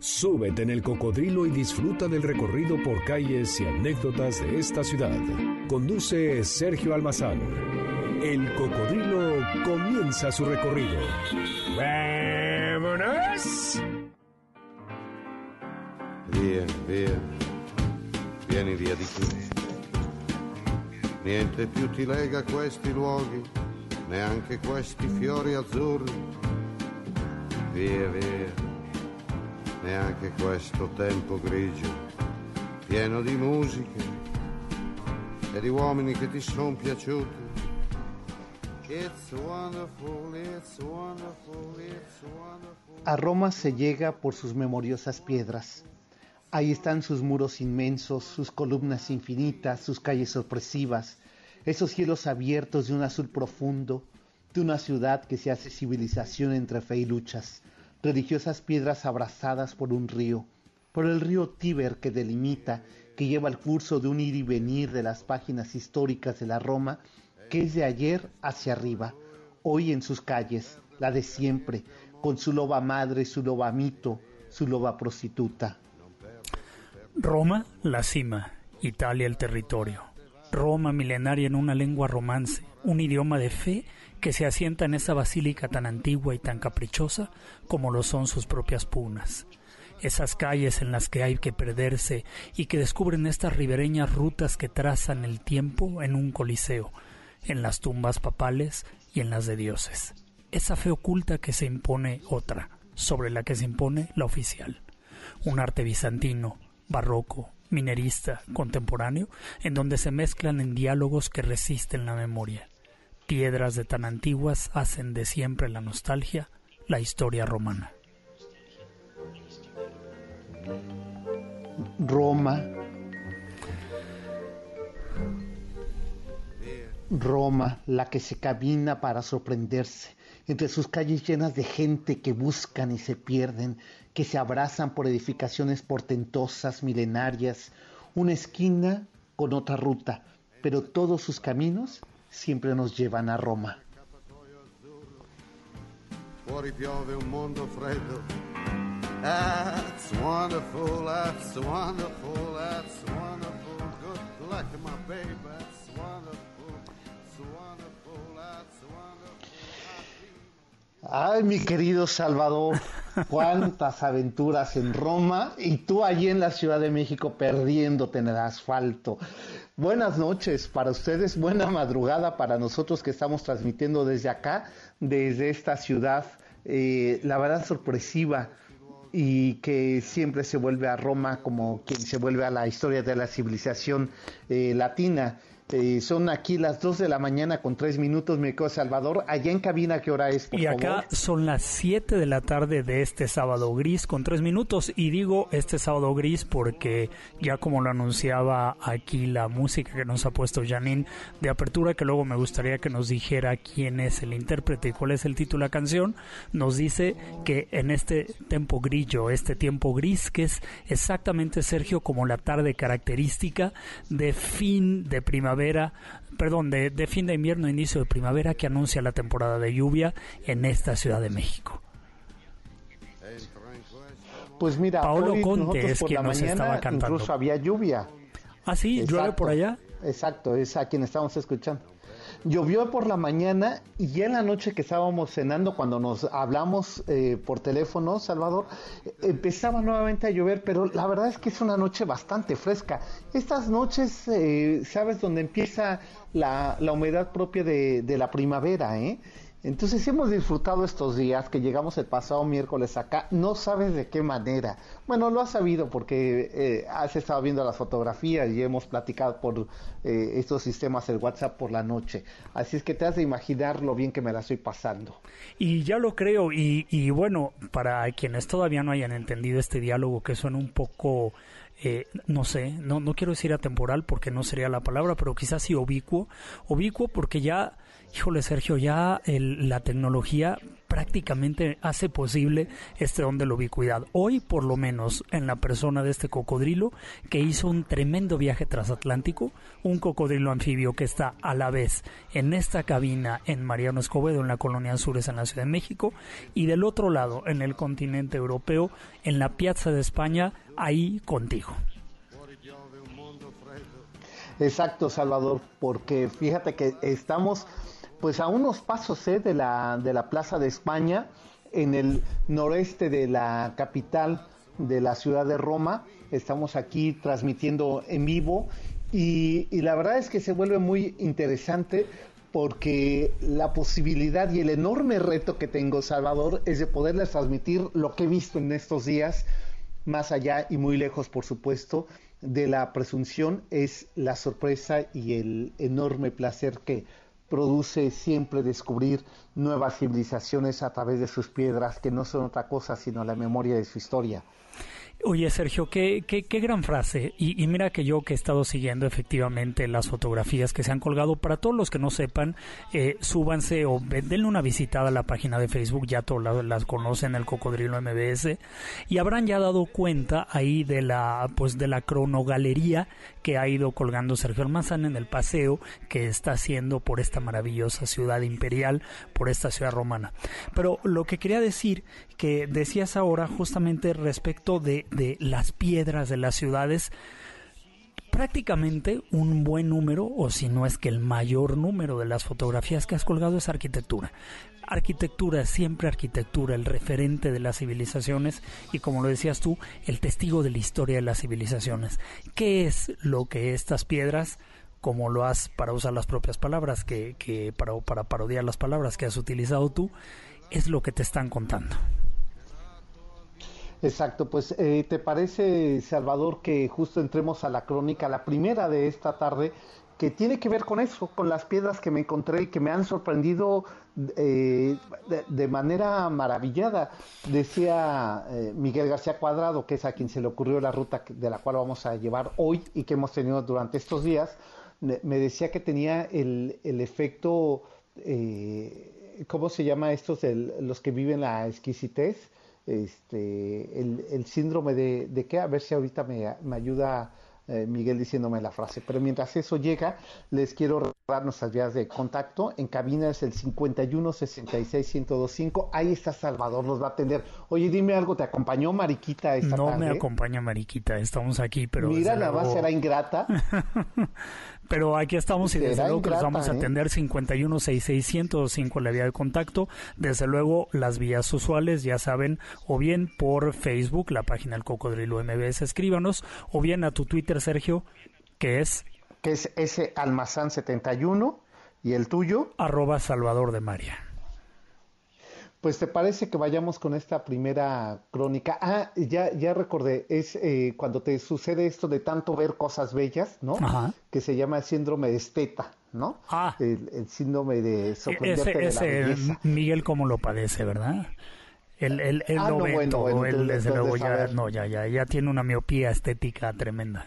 Súbete en el cocodrilo y disfruta del recorrido por calles y anécdotas de esta ciudad. Conduce Sergio Almazán. El cocodrilo comienza su recorrido. ¡Vámonos! Via, via, vieni via di qui. Niente più ti lega questi luoghi, neanche questi fiori azzurri. Via, via neanche questo tempo grigio, pieno di musiche e di uomini che ti sono piaciuti. It's wonderful, it's wonderful, it's wonderful. A Roma se llega por sus memoriosas piedras. Ahí están sus muros inmensos, sus columnas infinitas, sus calles sorpresivas, esos cielos abiertos de un azul profundo, de una ciudad que se hace civilización entre fe y luchas religiosas piedras abrazadas por un río, por el río Tíber que delimita, que lleva el curso de un ir y venir de las páginas históricas de la Roma, que es de ayer hacia arriba, hoy en sus calles, la de siempre, con su loba madre, su loba mito, su loba prostituta. Roma, la cima, Italia, el territorio. Roma milenaria en una lengua romance, un idioma de fe que se asienta en esa basílica tan antigua y tan caprichosa como lo son sus propias punas. Esas calles en las que hay que perderse y que descubren estas ribereñas rutas que trazan el tiempo en un coliseo, en las tumbas papales y en las de dioses. Esa fe oculta que se impone otra, sobre la que se impone la oficial. Un arte bizantino, barroco, minerista, contemporáneo, en donde se mezclan en diálogos que resisten la memoria. Piedras de tan antiguas hacen de siempre la nostalgia la historia romana. Roma, Roma, la que se camina para sorprenderse, entre sus calles llenas de gente que buscan y se pierden, que se abrazan por edificaciones portentosas, milenarias, una esquina con otra ruta, pero todos sus caminos siempre nos llevan a Roma. Fuori piove un mondo freddo. That's wonderful, that's wonderful, that's wonderful. Good luck, my baby, that's wonderful, that's wonderful, that's wonderful. Ay, mi querido Salvador, cuántas aventuras en Roma y tú allí en la Ciudad de México perdiéndote en el asfalto. Buenas noches para ustedes, buena madrugada para nosotros que estamos transmitiendo desde acá, desde esta ciudad, eh, la verdad sorpresiva y que siempre se vuelve a Roma como quien se vuelve a la historia de la civilización eh, latina. Eh, son aquí las 2 de la mañana con 3 minutos, mi querido Salvador. Allá en cabina, ¿qué hora es? Por y acá favor? son las 7 de la tarde de este sábado gris con 3 minutos. Y digo este sábado gris porque ya como lo anunciaba aquí la música que nos ha puesto Janine de apertura, que luego me gustaría que nos dijera quién es el intérprete y cuál es el título de la canción, nos dice que en este tiempo grillo, este tiempo gris, que es exactamente, Sergio, como la tarde característica de fin de primavera perdón, de, de, fin de invierno, inicio de primavera que anuncia la temporada de lluvia en esta Ciudad de México. Pues mira, Paolo hoy Conte es quien nos mañana estaba cantando. incluso había lluvia. Ah, sí, llueve por allá. Exacto, es a quien estamos escuchando. Llovió por la mañana y ya en la noche que estábamos cenando, cuando nos hablamos eh, por teléfono, Salvador, eh, empezaba nuevamente a llover, pero la verdad es que es una noche bastante fresca. Estas noches, eh, ¿sabes dónde empieza la, la humedad propia de, de la primavera? ¿eh? Entonces hemos disfrutado estos días que llegamos el pasado miércoles acá, no sabes de qué manera. Bueno, lo has sabido porque eh, has estado viendo las fotografías y hemos platicado por eh, estos sistemas el WhatsApp por la noche. Así es que te has de imaginar lo bien que me la estoy pasando. Y ya lo creo, y, y bueno, para quienes todavía no hayan entendido este diálogo que suena un poco eh, no sé, no, no quiero decir atemporal porque no sería la palabra, pero quizás sí ubicuo, ubicuo porque ya, híjole Sergio, ya la tecnología prácticamente hace posible este don de la ubicuidad. Hoy, por lo menos, en la persona de este cocodrilo que hizo un tremendo viaje transatlántico, un cocodrilo anfibio que está a la vez en esta cabina en Mariano Escobedo, en la colonia Azures, en la Ciudad de México, y del otro lado, en el continente europeo, en la Piazza de España, ahí contigo. Exacto, Salvador, porque fíjate que estamos pues a unos pasos ¿eh? de, la, de la Plaza de España, en el noreste de la capital de la ciudad de Roma. Estamos aquí transmitiendo en vivo y, y la verdad es que se vuelve muy interesante porque la posibilidad y el enorme reto que tengo, Salvador, es de poderles transmitir lo que he visto en estos días, más allá y muy lejos, por supuesto, de la presunción, es la sorpresa y el enorme placer que produce siempre descubrir nuevas civilizaciones a través de sus piedras, que no son otra cosa sino la memoria de su historia. Oye, Sergio, qué, qué, qué gran frase. Y, mira que yo que he estado siguiendo efectivamente las fotografías que se han colgado, para todos los que no sepan, eh, súbanse o denle una visitada a la página de Facebook, ya todos las conocen, el Cocodrilo MBS, y habrán ya dado cuenta ahí de la, pues de la cronogalería que ha ido colgando Sergio Almazán en el paseo que está haciendo por esta maravillosa ciudad imperial, por esta ciudad romana. Pero lo que quería decir, que decías ahora justamente respecto de de las piedras de las ciudades, prácticamente un buen número, o si no es que el mayor número de las fotografías que has colgado es arquitectura. Arquitectura, siempre arquitectura, el referente de las civilizaciones y como lo decías tú, el testigo de la historia de las civilizaciones. ¿Qué es lo que estas piedras, como lo has, para usar las propias palabras, que, que para, para parodiar las palabras que has utilizado tú, es lo que te están contando? Exacto, pues eh, ¿te parece, Salvador, que justo entremos a la crónica, la primera de esta tarde, que tiene que ver con eso, con las piedras que me encontré y que me han sorprendido eh, de, manera maravillada. Decía eh, Miguel García Cuadrado, que es a quien se le ocurrió la ruta de la cual vamos a llevar hoy y que hemos tenido durante estos días, me decía que tenía el, el efecto, ¿cómo se llama estos, los que viven la exquisitez? Este, el, el síndrome de, de, qué, a ver si ahorita me, me ayuda eh, Miguel diciéndome la frase. Pero mientras eso llega, les quiero recordar nuestras vías de contacto. En cabina es el 51 66 1025. Ahí está Salvador, nos va a atender. Oye, dime algo, ¿te acompañó Mariquita esta no me acompaña Mariquita, estamos aquí, pero. Mira, la base era ingrata. Pero aquí estamos y desde luego que los vamos a ¿eh? atender 516605 la vía de contacto. Desde luego las vías usuales, ya saben, o bien por Facebook, la página del Cocodrilo MBS, escríbanos, o bien a tu Twitter, Sergio, que es... Que es ese almazán 71 y el tuyo. Arroba Salvador de María. Pues te parece que vayamos con esta primera crónica. Ah, ya, ya recordé, es eh, cuando te sucede esto de tanto ver cosas bellas, ¿no? Ajá. Que se llama síndrome de esteta, ¿no? Ah. El, síndrome de sorprenderte ese, de la belleza. Miguel cómo lo padece, ¿verdad? Él, él, él ah, no, ve todo, él desde luego ya, no, ya, ya, ya tiene una miopía estética tremenda.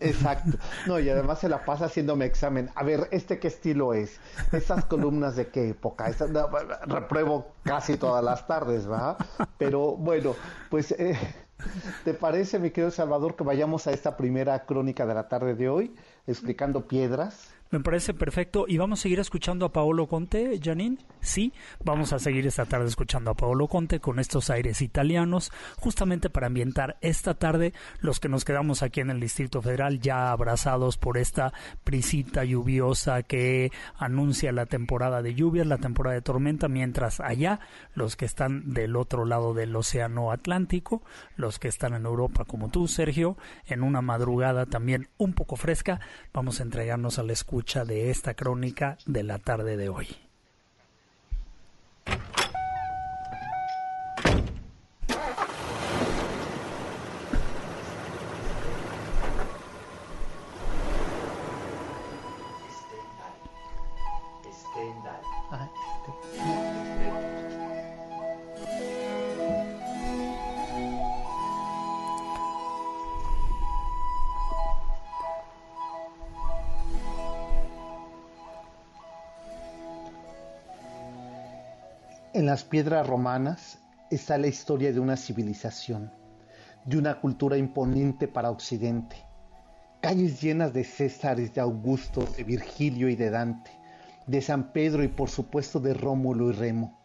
Exacto. No, y además se la pasa haciéndome examen. A ver, ¿este qué estilo es? ¿Estas columnas de qué época? repruebo casi todas las tardes, ¿va? Pero bueno, pues, eh, ¿te parece, mi querido Salvador, que vayamos a esta primera crónica de la tarde de hoy, explicando piedras? Me parece perfecto. ¿Y vamos a seguir escuchando a Paolo Conte, Janine? Sí, vamos a seguir esta tarde escuchando a Paolo Conte con estos aires italianos, justamente para ambientar esta tarde los que nos quedamos aquí en el Distrito Federal ya abrazados por esta prisita lluviosa que anuncia la temporada de lluvias, la temporada de tormenta, mientras allá los que están del otro lado del Océano Atlántico, los que están en Europa como tú, Sergio, en una madrugada también un poco fresca, vamos a entregarnos al de esta crónica de la tarde de hoy. En las piedras romanas está la historia de una civilización, de una cultura imponente para Occidente, calles llenas de Césares, de Augusto, de Virgilio y de Dante, de San Pedro y por supuesto de Rómulo y Remo.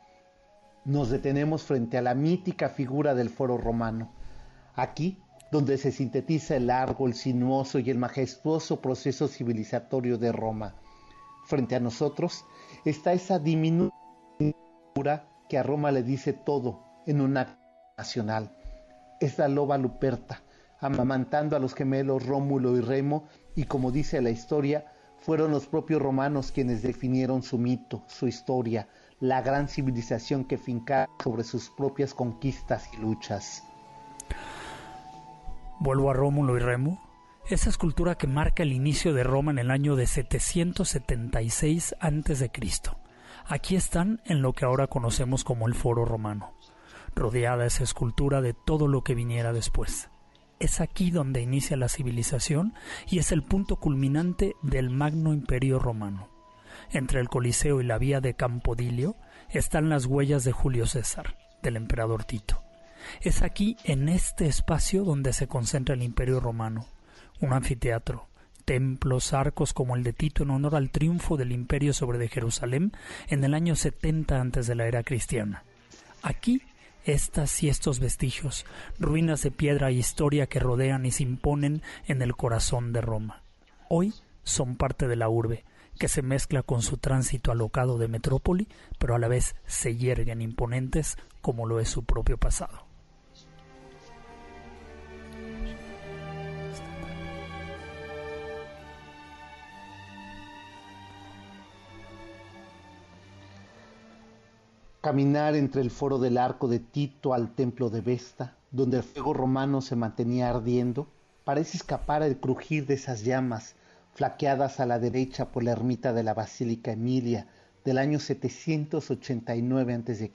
Nos detenemos frente a la mítica figura del foro romano, aquí donde se sintetiza el largo, el sinuoso y el majestuoso proceso civilizatorio de Roma. Frente a nosotros está esa diminuta que a Roma le dice todo en un acto nacional. Es la loba Luperta, amamantando a los gemelos Rómulo y Remo, y como dice la historia, fueron los propios romanos quienes definieron su mito, su historia, la gran civilización que finca sobre sus propias conquistas y luchas. Vuelvo a Rómulo y Remo, esa escultura que marca el inicio de Roma en el año de 776 a.C. Aquí están en lo que ahora conocemos como el Foro Romano, rodeada esa escultura de todo lo que viniera después. Es aquí donde inicia la civilización y es el punto culminante del Magno Imperio Romano. Entre el Coliseo y la vía de Campodilio están las huellas de Julio César, del emperador Tito. Es aquí, en este espacio, donde se concentra el Imperio Romano, un anfiteatro, templos, arcos como el de Tito en honor al triunfo del imperio sobre Jerusalén en el año 70 antes de la era cristiana. Aquí estas y estos vestigios, ruinas de piedra e historia que rodean y se imponen en el corazón de Roma. Hoy son parte de la urbe, que se mezcla con su tránsito alocado de metrópoli, pero a la vez se yerguen imponentes como lo es su propio pasado. Caminar entre el foro del arco de Tito al templo de Vesta, donde el fuego romano se mantenía ardiendo, parece escapar al crujir de esas llamas, flaqueadas a la derecha por la ermita de la Basílica Emilia del año 789 a.C.,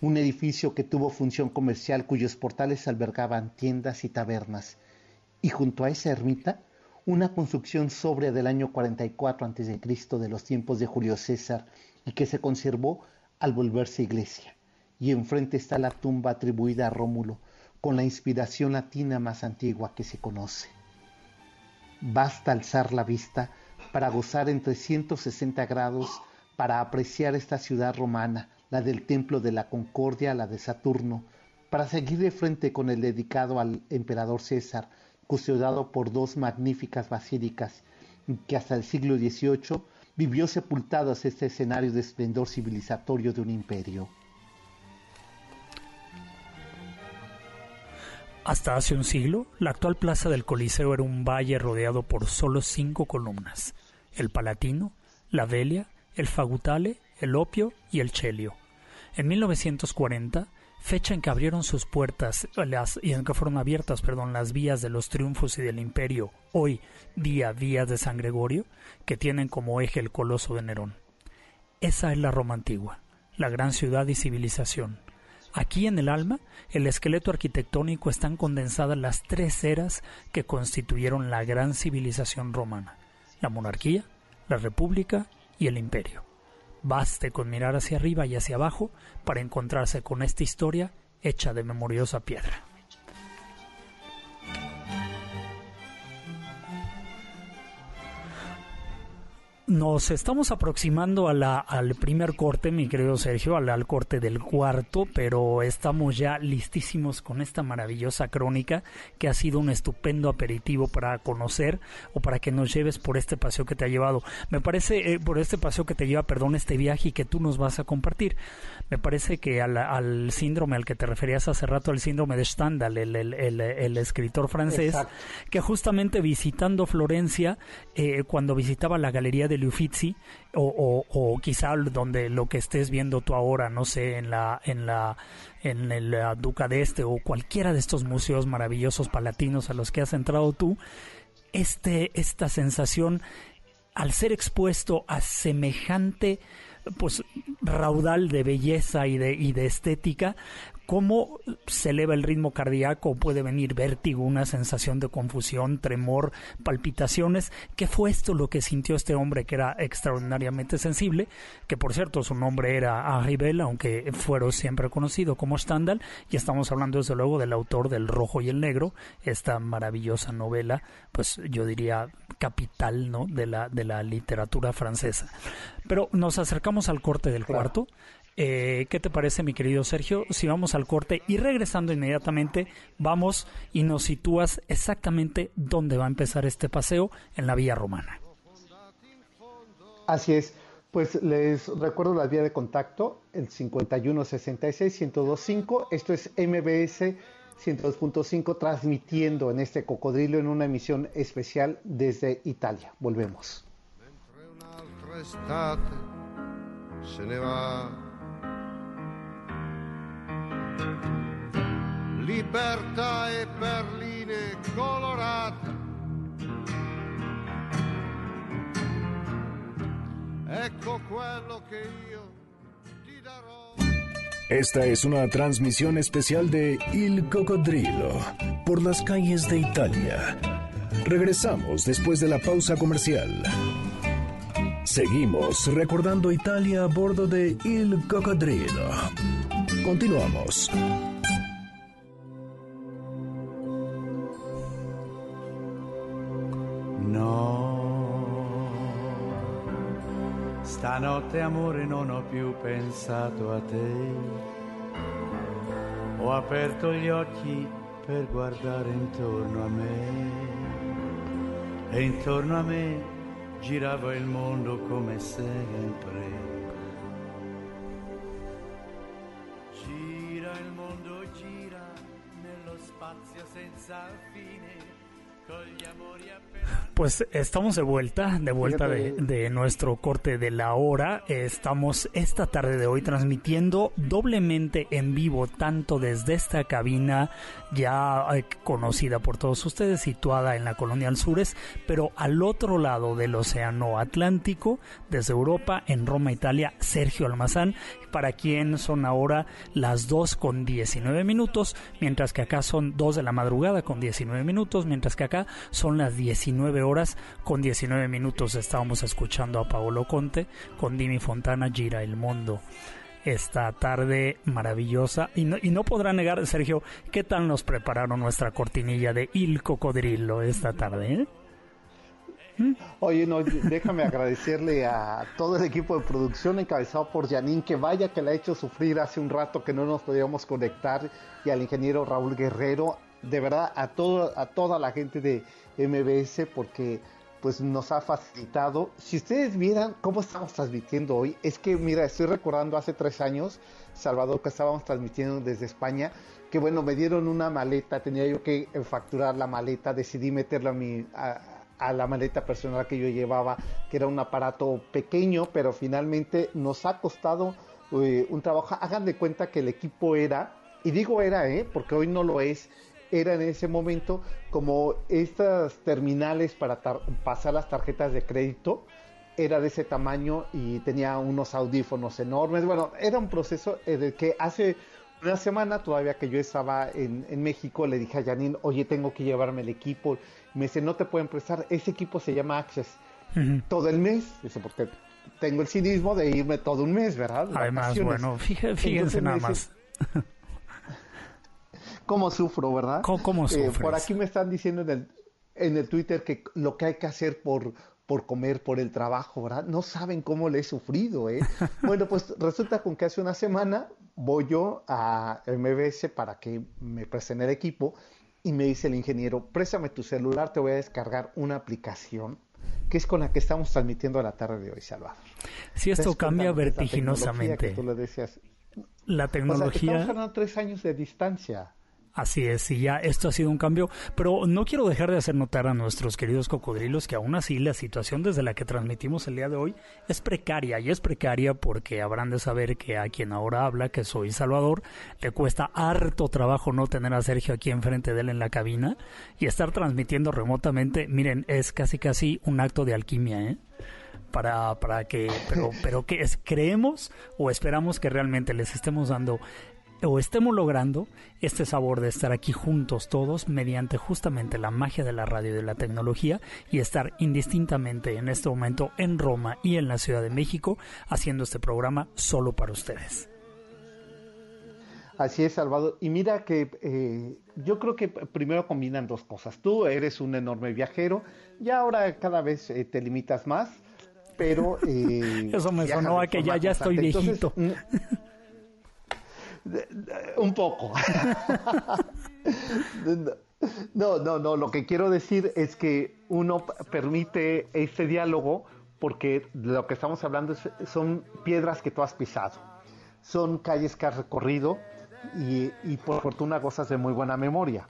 un edificio que tuvo función comercial cuyos portales albergaban tiendas y tabernas, y junto a esa ermita, una construcción sobria del año 44 a.C. de los tiempos de Julio César y que se conservó al volverse iglesia, y enfrente está la tumba atribuida a Rómulo, con la inspiración latina más antigua que se conoce. Basta alzar la vista para gozar en 360 grados, para apreciar esta ciudad romana, la del Templo de la Concordia, la de Saturno, para seguir de frente con el dedicado al emperador César, custodiado por dos magníficas basílicas, que hasta el siglo XVIII vivió sepultadas este escenario de esplendor civilizatorio de un imperio. Hasta hace un siglo, la actual plaza del Coliseo era un valle rodeado por solo cinco columnas: el Palatino, la Velia, el Fagutale, el Opio y el Chelio. En 1940, fecha en que abrieron sus puertas las, y en que fueron abiertas perdón, las vías de los triunfos y del imperio, hoy día vías de San Gregorio, que tienen como eje el coloso de Nerón. Esa es la Roma antigua, la gran ciudad y civilización. Aquí en el alma, el esqueleto arquitectónico están condensadas las tres eras que constituyeron la gran civilización romana, la monarquía, la república y el imperio. Baste con mirar hacia arriba y hacia abajo para encontrarse con esta historia hecha de memoriosa piedra. Nos estamos aproximando a la, al primer corte, mi querido Sergio, al, al, corte del cuarto, pero estamos ya listísimos con esta maravillosa crónica que ha sido un estupendo aperitivo para conocer o para que nos lleves por este paseo que te ha llevado. Me parece, eh, por este paseo que te lleva, perdón, este viaje y que tú nos vas a compartir. Me parece que al, al síndrome al que te referías hace rato, el síndrome de Stendhal, el, el, el, el escritor francés, Exacto. que justamente visitando Florencia, eh, cuando visitaba la galería de O, quizá donde lo que estés viendo tú ahora, no sé, en la en la en el Duca de Este o cualquiera de estos museos maravillosos palatinos a los que has entrado tú, este esta sensación al ser expuesto a semejante pues raudal de belleza y de, y de estética cómo se eleva el ritmo cardíaco, puede venir vértigo, una sensación de confusión, tremor, palpitaciones. ¿Qué fue esto lo que sintió este hombre que era extraordinariamente sensible? Que por cierto su nombre era Arribel, aunque fuera siempre conocido como Stendhal, y estamos hablando desde luego del autor del Rojo y el Negro, esta maravillosa novela, pues yo diría capital ¿no? de, la, de la literatura francesa. Pero nos acercamos al corte del cuarto. Eh, ¿Qué te parece, mi querido Sergio? Si vamos al corte y regresando inmediatamente, vamos y nos sitúas exactamente dónde va a empezar este paseo en la Vía Romana. Así es. Pues les recuerdo la vía de contacto, el 5166-1025. Esto es MBS 102.5 transmitiendo en este cocodrilo en una emisión especial desde Italia. Volvemos. Libertà e perline colorate. Ecco quello che io ti darò. Esta es una transmisión especial de Il Cocodrilo por las calles de Italia. Regresamos después de la pausa comercial. Seguimos recordando Italia a bordo de Il Cocodrilo. Continuamos. Stanotte amore non ho più pensato a te. Ho aperto gli occhi per guardare intorno a me. E intorno a me girava il mondo come sempre. I Pues estamos de vuelta, de vuelta de, de, nuestro corte de la hora. Estamos esta tarde de hoy transmitiendo doblemente en vivo, tanto desde esta cabina ya conocida por todos ustedes, situada en la colonia Alzures, pero al otro lado del Océano Atlántico, desde Europa, en Roma, Italia, Sergio Almazán, para quien son ahora las 2 con 19 minutos, mientras que acá son 2 de la madrugada con 19 minutos, mientras que acá son las 19 horas con 19 minutos. Estábamos escuchando a Paolo Conte con Dimi Fontana, Gira el Mundo esta tarde maravillosa. Y no, y no podrá negar, Sergio, ¿qué tal nos prepararon nuestra cortinilla de Il Cocodrilo esta tarde? Eh? Oye, no, déjame agradecerle a todo el equipo de producción encabezado por Janine, que vaya que la ha hecho sufrir hace un rato que no nos podíamos conectar, y al ingeniero Raúl Guerrero, de verdad a, todo, a toda la gente de MBS, porque pues nos ha facilitado. Si ustedes vieran cómo estamos transmitiendo hoy, es que mira, estoy recordando hace tres años, Salvador, que estábamos transmitiendo desde España, que bueno, me dieron una maleta, tenía yo que facturar la maleta, decidí meterla a mi... A, la maleta personal que yo llevaba, que era un aparato pequeño, pero finalmente nos ha costado eh, un trabajo. Hagan de cuenta que el equipo era, y digo era, ¿eh? porque hoy no lo es, era en ese momento como estas terminales para pasar las tarjetas de crédito, era de ese tamaño y tenía unos audífonos enormes. Bueno, era un proceso en el que hace una semana, todavía que yo estaba en, en México, le dije a Janine, oye, tengo que llevarme el equipo. Me dice, no te pueden prestar, ese equipo se llama Access. Todo el mes, dice, porque tengo el cinismo de irme todo un mes, ¿verdad? Además, bueno, fíjense, nada más. cómo sufro, ¿verdad? ¿Cómo, eh, por aquí me están diciendo en el, en el Twitter que lo que hay que hacer por, por comer, por el trabajo, ¿verdad? No saben cómo le he sufrido, ¿eh? bueno, pues resulta con que hace una semana voy yo a MBS para que me presten el equipo y me dice el ingeniero, préstame tu celular, te voy a descargar una aplicación que es con la que estamos transmitiendo la tarde de hoy, Salvador. Si esto cambia vertiginosamente. La tecnología... estamos hablando tres años de distancia. Así es, y ya esto ha sido un cambio, pero no quiero dejar de hacer notar a nuestros queridos cocodrilos que aún así la situación desde la que transmitimos el día de hoy es precaria, y es precaria porque habrán de saber que a quien ahora habla, que soy Salvador, le cuesta harto trabajo no tener a Sergio aquí enfrente de él en la cabina y estar transmitiendo remotamente, miren, es casi casi un acto de alquimia, ¿eh? para, para que, pero, pero que es, creemos o esperamos que realmente les estemos dando o estemos logrando este sabor de estar aquí juntos todos mediante justamente la magia de la radio y de la tecnología y estar indistintamente en este momento en Roma y en la Ciudad de México haciendo este programa solo para ustedes. Así es, Salvador. Y mira que eh, yo creo que primero combinan dos cosas. Tú eres un enorme viajero y ahora cada vez eh, te limitas más, pero... Eh, Eso me sonó a que ya, ya estoy viejito. un poco. no, no, no. Lo que quiero decir es que uno permite este diálogo porque lo que estamos hablando son piedras que tú has pisado. Son calles que has recorrido y, por fortuna gozas de muy buena memoria.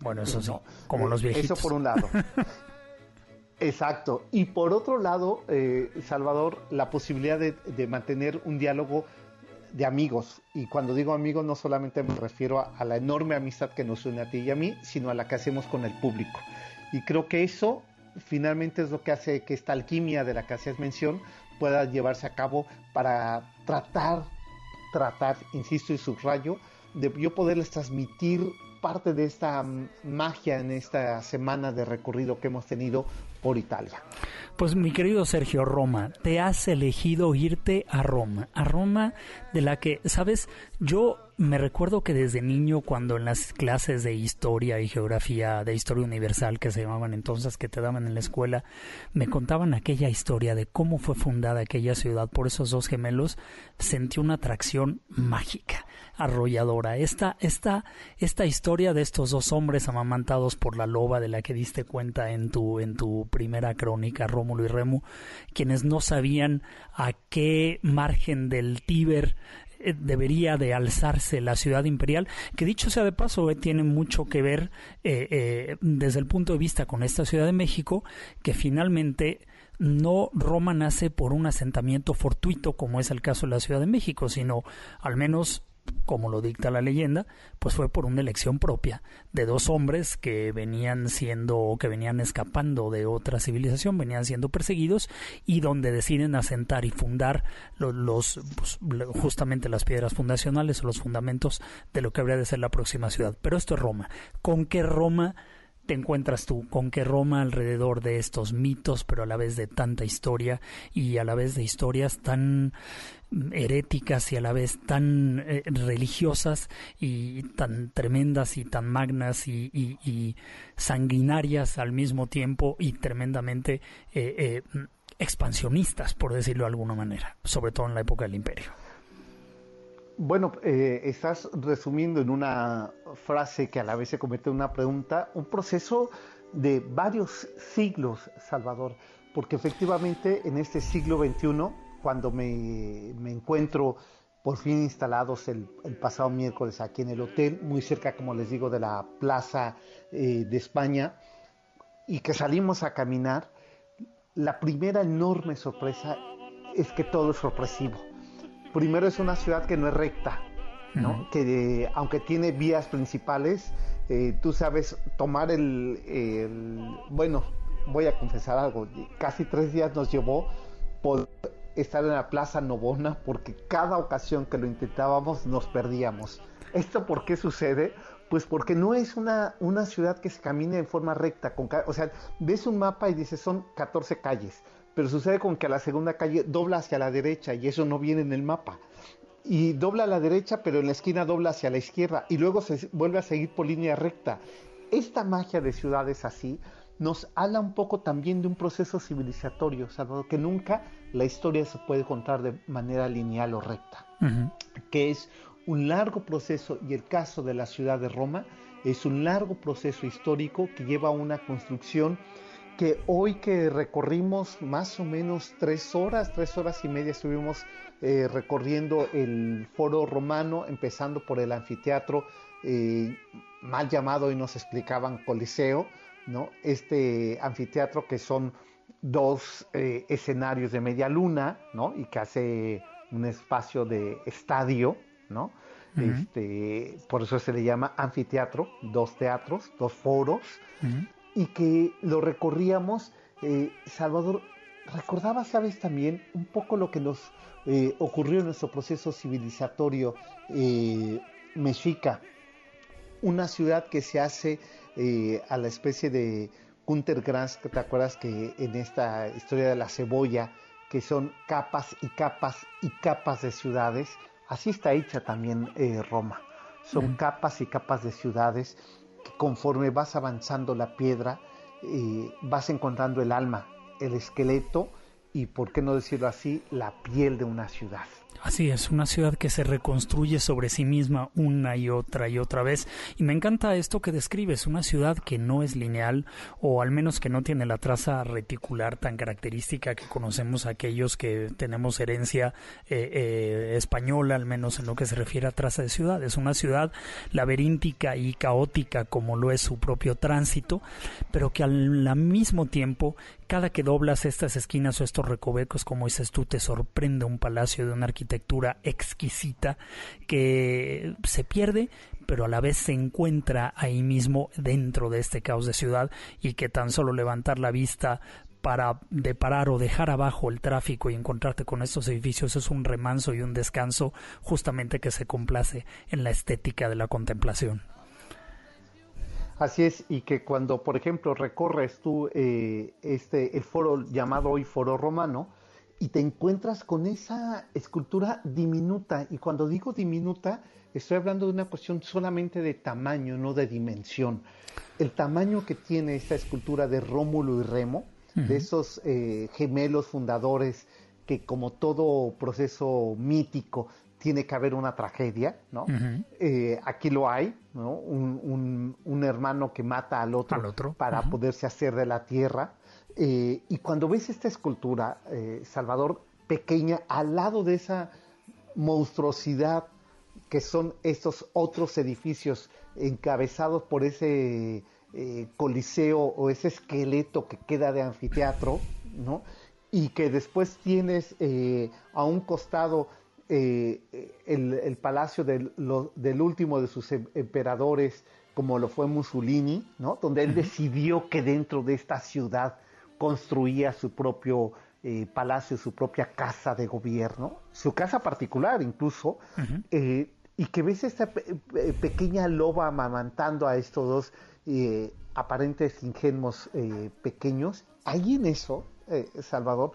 Bueno, eso sí, como los viejitos. Eso por un lado. Exacto. Y por otro lado, eh, Salvador, la posibilidad de, mantener un diálogo de amigos. Y cuando digo amigos, no solamente me refiero a, la enorme amistad que nos une a ti y a mí, sino a la que hacemos con el público. Y creo que eso finalmente es lo que hace que esta alquimia de la que hacías mención pueda llevarse a cabo para tratar tratar, insisto y subrayo, de yo poderles transmitir parte de esta magia en esta semana de recorrido que hemos tenido por Italia. Pues mi querido Sergio Roma, te has elegido irte a Roma, a Roma de la que, sabes, yo me recuerdo que desde niño cuando en las clases de historia y geografía, de historia universal que se llamaban entonces, que te daban en la escuela, me contaban aquella historia de cómo fue fundada aquella ciudad por esos dos gemelos, sentí una atracción mágica, arrolladora. Esta, esta, esta historia de estos dos hombres amamantados por la loba de la que diste cuenta en tu, en tu primera crónica, Rómulo y Remo, quienes no sabían a qué margen del Tíber eh, debería de alzarse la ciudad imperial, que dicho sea de paso, eh, tiene mucho que ver eh, desde el punto de vista con esta Ciudad de México, que finalmente no Roma nace por un asentamiento fortuito como es el caso de la Ciudad de México, sino al menos como lo dicta la leyenda, pues fue por una elección propia de dos hombres que venían siendo, que venían escapando de otra civilización, venían siendo perseguidos y donde deciden asentar y fundar los, pues, justamente las piedras fundacionales o los fundamentos de lo que habría de ser la próxima ciudad. Pero esto es Roma. ¿Con qué Roma? Te encuentras tú con que Roma alrededor de estos mitos, pero a la vez de tanta historia y a la vez de historias tan heréticas y a la vez tan eh, religiosas y tan tremendas y tan magnas y, sanguinarias al mismo tiempo y tremendamente eh, eh, expansionistas, por decirlo de alguna manera, sobre todo en la época del imperio. Bueno, estás resumiendo en una frase que a la vez se comete una pregunta, un proceso de varios siglos, Salvador, porque efectivamente en este siglo XXI cuando me, encuentro por fin instalados el, pasado miércoles aquí en el hotel, muy cerca, como les digo, de la Plaza eh, de España, y que salimos a caminar, la primera enorme sorpresa es que todo es sorpresivo. Primero es una ciudad que no es recta, que aunque tiene vías principales, eh, tú sabes tomar el, el, bueno, voy a confesar algo, casi tres días nos llevó por estar en la Plaza Novona porque cada ocasión que lo intentábamos nos perdíamos. ¿Esto por qué sucede? Pues porque no es una, una ciudad que se camine en forma recta. Con, o sea, ves un mapa y dices son 14 calles, pero sucede con que a la segunda calle dobla hacia la derecha y eso no viene en el mapa. Y dobla a la derecha, pero en la esquina dobla hacia la izquierda y luego se vuelve a seguir por línea recta. Esta magia de ciudades así nos habla un poco también de un proceso civilizatorio, Salvador, que nunca la historia se puede contar de manera lineal o recta, que es un largo proceso, y el caso de la ciudad de Roma es un largo proceso histórico que lleva a una construcción que hoy que recorrimos más o menos tres horas, tres horas y media estuvimos eh, recorriendo el foro romano, empezando por el anfiteatro eh, mal llamado y nos explicaban Coliseo, ¿no? Este anfiteatro que son dos eh, escenarios de media luna, ¿no? Y que hace un espacio de estadio, ¿no? este, por eso se le llama anfiteatro, dos teatros, dos foros, y que lo recorríamos, eh, Salvador, recordaba, sabes, también un poco lo que nos eh, ocurrió en nuestro proceso civilizatorio eh, mexica, una ciudad que se hace eh, a la especie de Kuntergras, ¿te acuerdas que en esta historia de la cebolla, que son capas y capas y capas de ciudades, así está hecha también Roma. Son capas y capas de ciudades que conforme vas avanzando la piedra, vas encontrando el alma, el esqueleto y, por qué no decirlo así, la piel de una ciudad. Así es, una ciudad que se reconstruye sobre sí misma una y otra y otra vez. Y me encanta esto que describes, una ciudad que no es lineal o al menos que no tiene la traza reticular tan característica que conocemos aquellos que tenemos herencia eh, eh, española, al menos en lo que se refiere a traza de ciudad. Es una ciudad laberíntica y caótica como lo es su propio tránsito, pero que al mismo tiempo cada que doblas estas esquinas o estos recovecos, como dices tú, te sorprende un palacio de una arquitectura exquisita que se pierde, pero a la vez se encuentra ahí mismo dentro de este caos de ciudad y que tan solo levantar la vista para deparar o dejar abajo el tráfico y encontrarte con estos edificios es un remanso y un descanso justamente que se complace en la estética de la contemplación. Así es, y que cuando, por ejemplo, recorres tú eh, este, el foro llamado hoy Foro Romano, y te encuentras con esa escultura diminuta, y cuando digo diminuta, estoy hablando de una cuestión solamente de tamaño, no de dimensión. El tamaño que tiene esta escultura de Rómulo y Remo, de esos eh, gemelos fundadores que como todo proceso mítico tiene que haber una tragedia, ¿no? Eh, aquí lo hay, ¿no? Un, hermano que mata al otro, para poderse hacer de la tierra. Eh, y cuando ves esta escultura, eh, Salvador, pequeña, al lado de esa monstruosidad que son estos otros edificios encabezados por ese coliseo o ese esqueleto que queda de anfiteatro, ¿no? Y que después tienes a un costado eh, el, palacio del, del, último de sus em, emperadores, como lo fue Mussolini, ¿no? donde él decidió que dentro de esta ciudad construía su propio eh, palacio, su propia casa de gobierno, su casa particular incluso, eh, y que ves esta pequeña loba amamantando a estos dos aparentes ingenuos pequeños, ahí en eso, Salvador,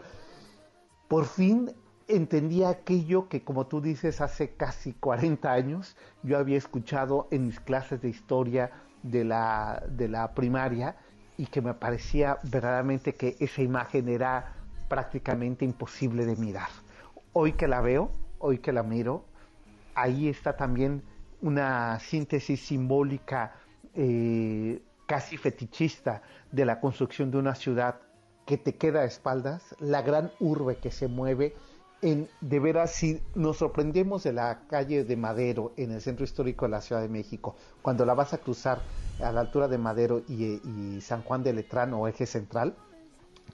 por fin entendía aquello que, como tú dices, hace casi 40 años yo había escuchado en mis clases de historia de la, de la primaria y que me parecía verdaderamente que esa imagen era prácticamente imposible de mirar. Hoy que la veo, hoy que la miro, ahí está también una síntesis simbólica eh, casi fetichista de la construcción de una ciudad que te queda a espaldas, la gran urbe que se mueve de veras, si nos sorprendemos de la calle de Madero en el centro histórico de la Ciudad de México, cuando la vas a cruzar a la altura de Madero y, San Juan de Letrán o eje central,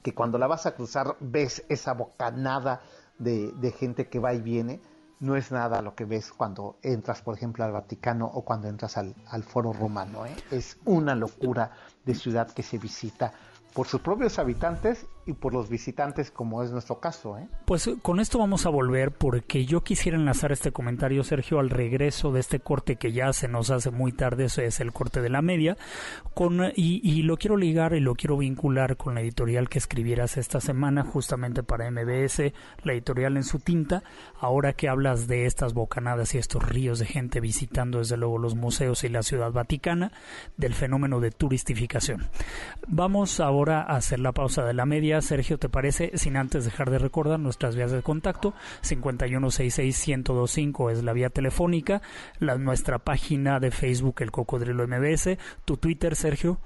que cuando la vas a cruzar ves esa bocanada de, gente que va y viene, no es nada lo que ves cuando entras, por ejemplo, al Vaticano o cuando entras al, Foro Romano. ¿eh? Es una locura de ciudad que se visita por sus propios habitantes y por los visitantes como es nuestro caso. ¿eh? Pues con esto vamos a volver porque yo quisiera enlazar este comentario, Sergio, al regreso de este corte que ya se nos hace muy tarde, ese es el corte de la media, con, y, y lo quiero ligar y lo quiero vincular con la editorial que escribieras esta semana justamente para MBS, la editorial en su tinta, ahora que hablas de estas bocanadas y estos ríos de gente visitando desde luego los museos y la ciudad vaticana, del fenómeno de turistificación. Vamos ahora a hacer la pausa de la media Sergio, ¿te parece? Sin antes dejar de recordar nuestras vías de contacto, 5166125 es la vía telefónica, la, nuestra página de Facebook, El Cocodrilo MBS, tu Twitter, Sergio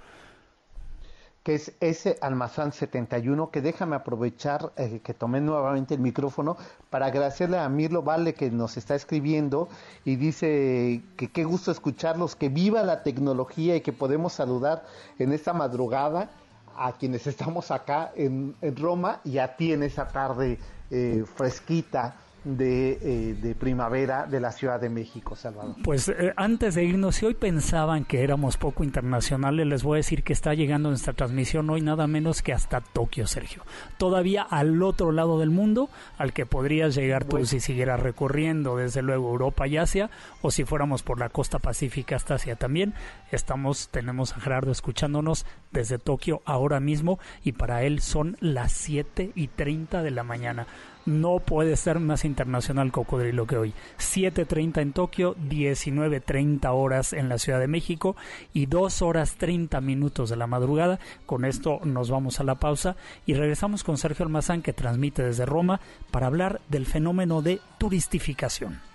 que es ese almazán 71, que déjame aprovechar eh, que tomé nuevamente el micrófono para agradecerle a Mirlo Valle que nos está escribiendo y dice que qué gusto escucharlos, que viva la tecnología y que podemos saludar en esta madrugada a quienes estamos acá en, Roma y a ti en esa tarde eh, fresquita de, eh, de, primavera de la Ciudad de México, Salvador. Pues eh, antes de irnos, si hoy pensaban que éramos poco internacionales, les voy a decir que está llegando nuestra transmisión hoy nada menos que hasta Tokio, Sergio. Todavía al otro lado del mundo, al que podrías llegar tú si siguieras recorriendo desde luego Europa y Asia, o si fuéramos por la costa pacífica hasta Asia también. Estamos, tenemos a Gerardo escuchándonos desde Tokio ahora mismo y para él son las 7 y 30 de la mañana no puede ser más internacional cocodrilo que hoy. 7.30 en Tokio, 19.30 horas en la Ciudad de México y 2 horas 30 minutos de la madrugada. Con esto nos vamos a la pausa y regresamos con Sergio Almazán que transmite desde Roma para hablar del fenómeno de turistificación.